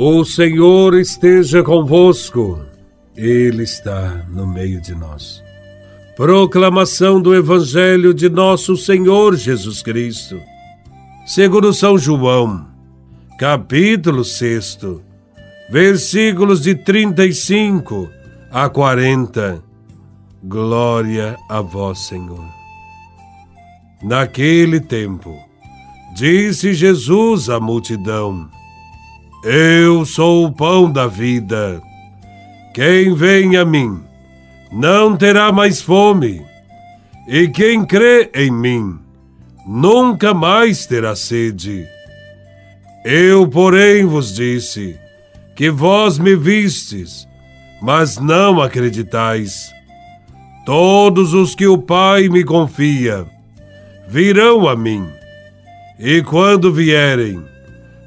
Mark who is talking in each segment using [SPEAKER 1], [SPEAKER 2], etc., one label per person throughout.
[SPEAKER 1] O Senhor esteja convosco, Ele está no meio de nós. Proclamação do Evangelho de Nosso Senhor Jesus Cristo, segundo São João, capítulo 6, versículos de 35 a 40. Glória a Vós, Senhor. Naquele tempo, disse Jesus à multidão: eu sou o pão da vida. Quem vem a mim não terá mais fome, e quem crê em mim nunca mais terá sede. Eu, porém, vos disse que vós me vistes, mas não acreditais. Todos os que o Pai me confia virão a mim, e quando vierem,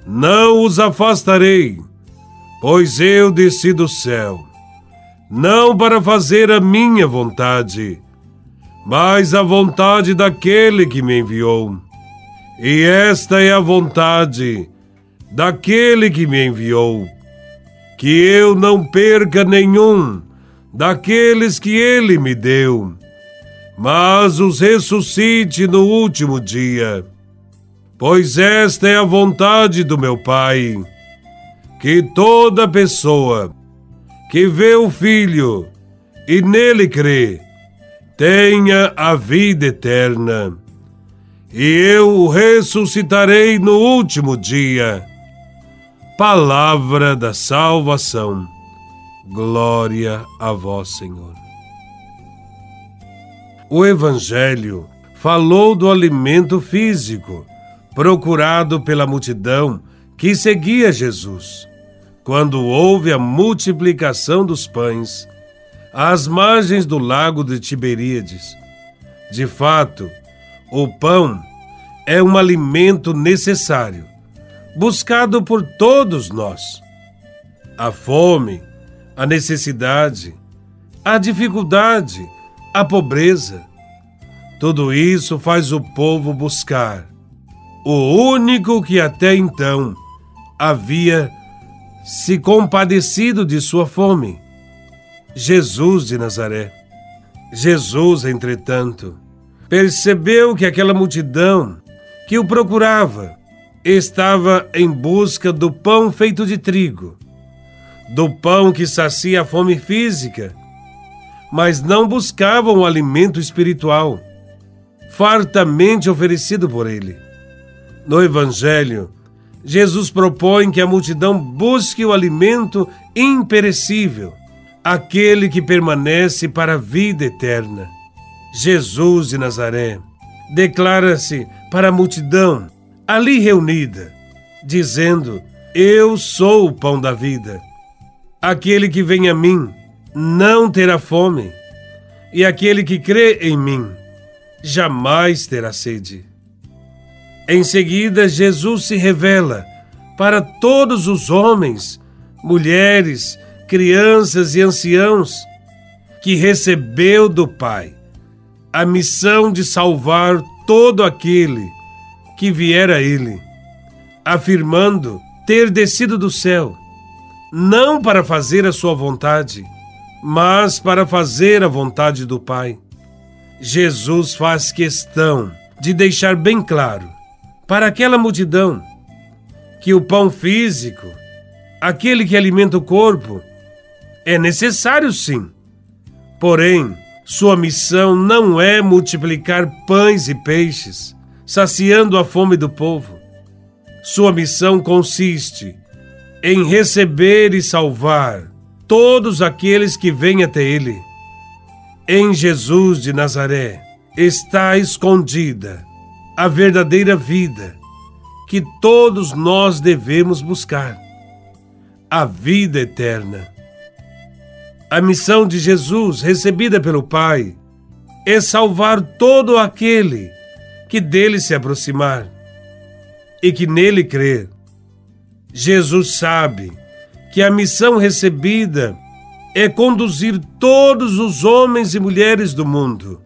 [SPEAKER 1] não os afastarei, pois eu desci do céu, não para fazer a minha vontade, mas a vontade daquele que me enviou. E esta é a vontade daquele que me enviou, que eu não perca nenhum daqueles que ele me deu, mas os ressuscite no último dia pois esta é a vontade do meu Pai, que toda pessoa que vê o Filho e nele crê, tenha a vida eterna, e eu o ressuscitarei no último dia. Palavra da salvação. Glória a vós, Senhor. O Evangelho falou do alimento físico procurado pela multidão que seguia Jesus. Quando houve a multiplicação dos pães, às margens do lago de Tiberíades. De fato, o pão é um alimento necessário, buscado por todos nós. A fome, a necessidade, a dificuldade, a pobreza, tudo isso faz o povo buscar o único que até então havia se compadecido de sua fome, Jesus de Nazaré. Jesus, entretanto, percebeu que aquela multidão que o procurava estava em busca do pão feito de trigo, do pão que sacia a fome física, mas não buscavam o alimento espiritual, fartamente oferecido por ele. No Evangelho, Jesus propõe que a multidão busque o alimento imperecível, aquele que permanece para a vida eterna. Jesus de Nazaré declara-se para a multidão ali reunida, dizendo: Eu sou o pão da vida. Aquele que vem a mim não terá fome, e aquele que crê em mim jamais terá sede. Em seguida, Jesus se revela para todos os homens, mulheres, crianças e anciãos que recebeu do Pai a missão de salvar todo aquele que vier a Ele, afirmando ter descido do céu, não para fazer a sua vontade, mas para fazer a vontade do Pai. Jesus faz questão de deixar bem claro para aquela multidão que o pão físico, aquele que alimenta o corpo, é necessário sim. Porém, sua missão não é multiplicar pães e peixes, saciando a fome do povo. Sua missão consiste em receber e salvar todos aqueles que vêm até Ele. Em Jesus de Nazaré está escondida a verdadeira vida que todos nós devemos buscar a vida eterna. A missão de Jesus, recebida pelo Pai, é salvar todo aquele que dele se aproximar e que nele crer. Jesus sabe que a missão recebida é conduzir todos os homens e mulheres do mundo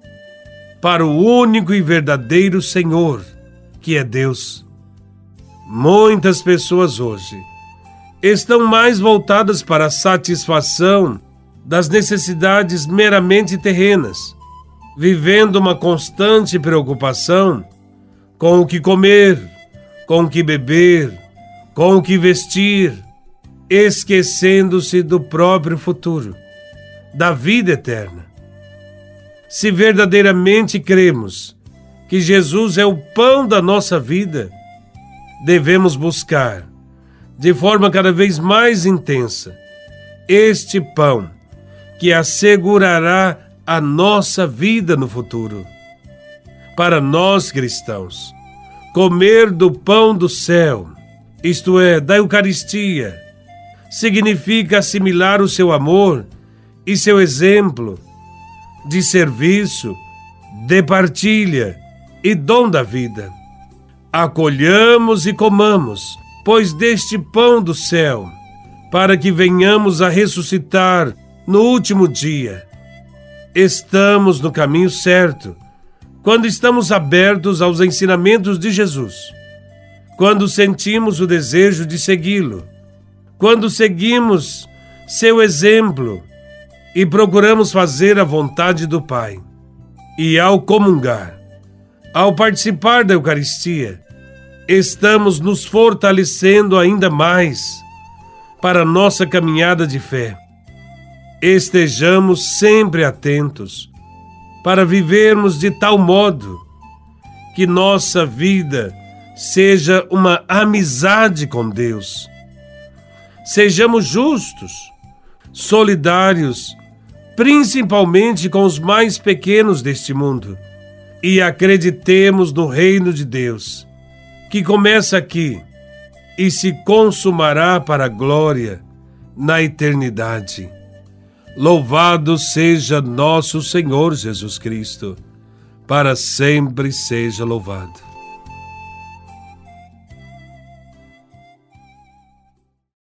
[SPEAKER 1] para o único e verdadeiro Senhor, que é Deus. Muitas pessoas hoje estão mais voltadas para a satisfação das necessidades meramente terrenas, vivendo uma constante preocupação com o que comer, com o que beber, com o que vestir, esquecendo-se do próprio futuro, da vida eterna. Se verdadeiramente cremos que Jesus é o pão da nossa vida, devemos buscar, de forma cada vez mais intensa, este pão que assegurará a nossa vida no futuro. Para nós cristãos, comer do pão do céu, isto é, da Eucaristia, significa assimilar o seu amor e seu exemplo de serviço, de partilha e dom da vida. Acolhamos e comamos, pois deste pão do céu, para que venhamos a ressuscitar no último dia. Estamos no caminho certo quando estamos abertos aos ensinamentos de Jesus, quando sentimos o desejo de segui-lo, quando seguimos seu exemplo e procuramos fazer a vontade do Pai. E ao comungar, ao participar da Eucaristia, estamos nos fortalecendo ainda mais para nossa caminhada de fé estejamos sempre atentos para vivermos de tal modo que nossa vida seja uma amizade com Deus. Sejamos justos, solidários, principalmente com os mais pequenos deste mundo, e acreditemos no reino de Deus, que começa aqui e se consumará para a glória na eternidade. Louvado seja nosso Senhor Jesus Cristo, para sempre seja louvado.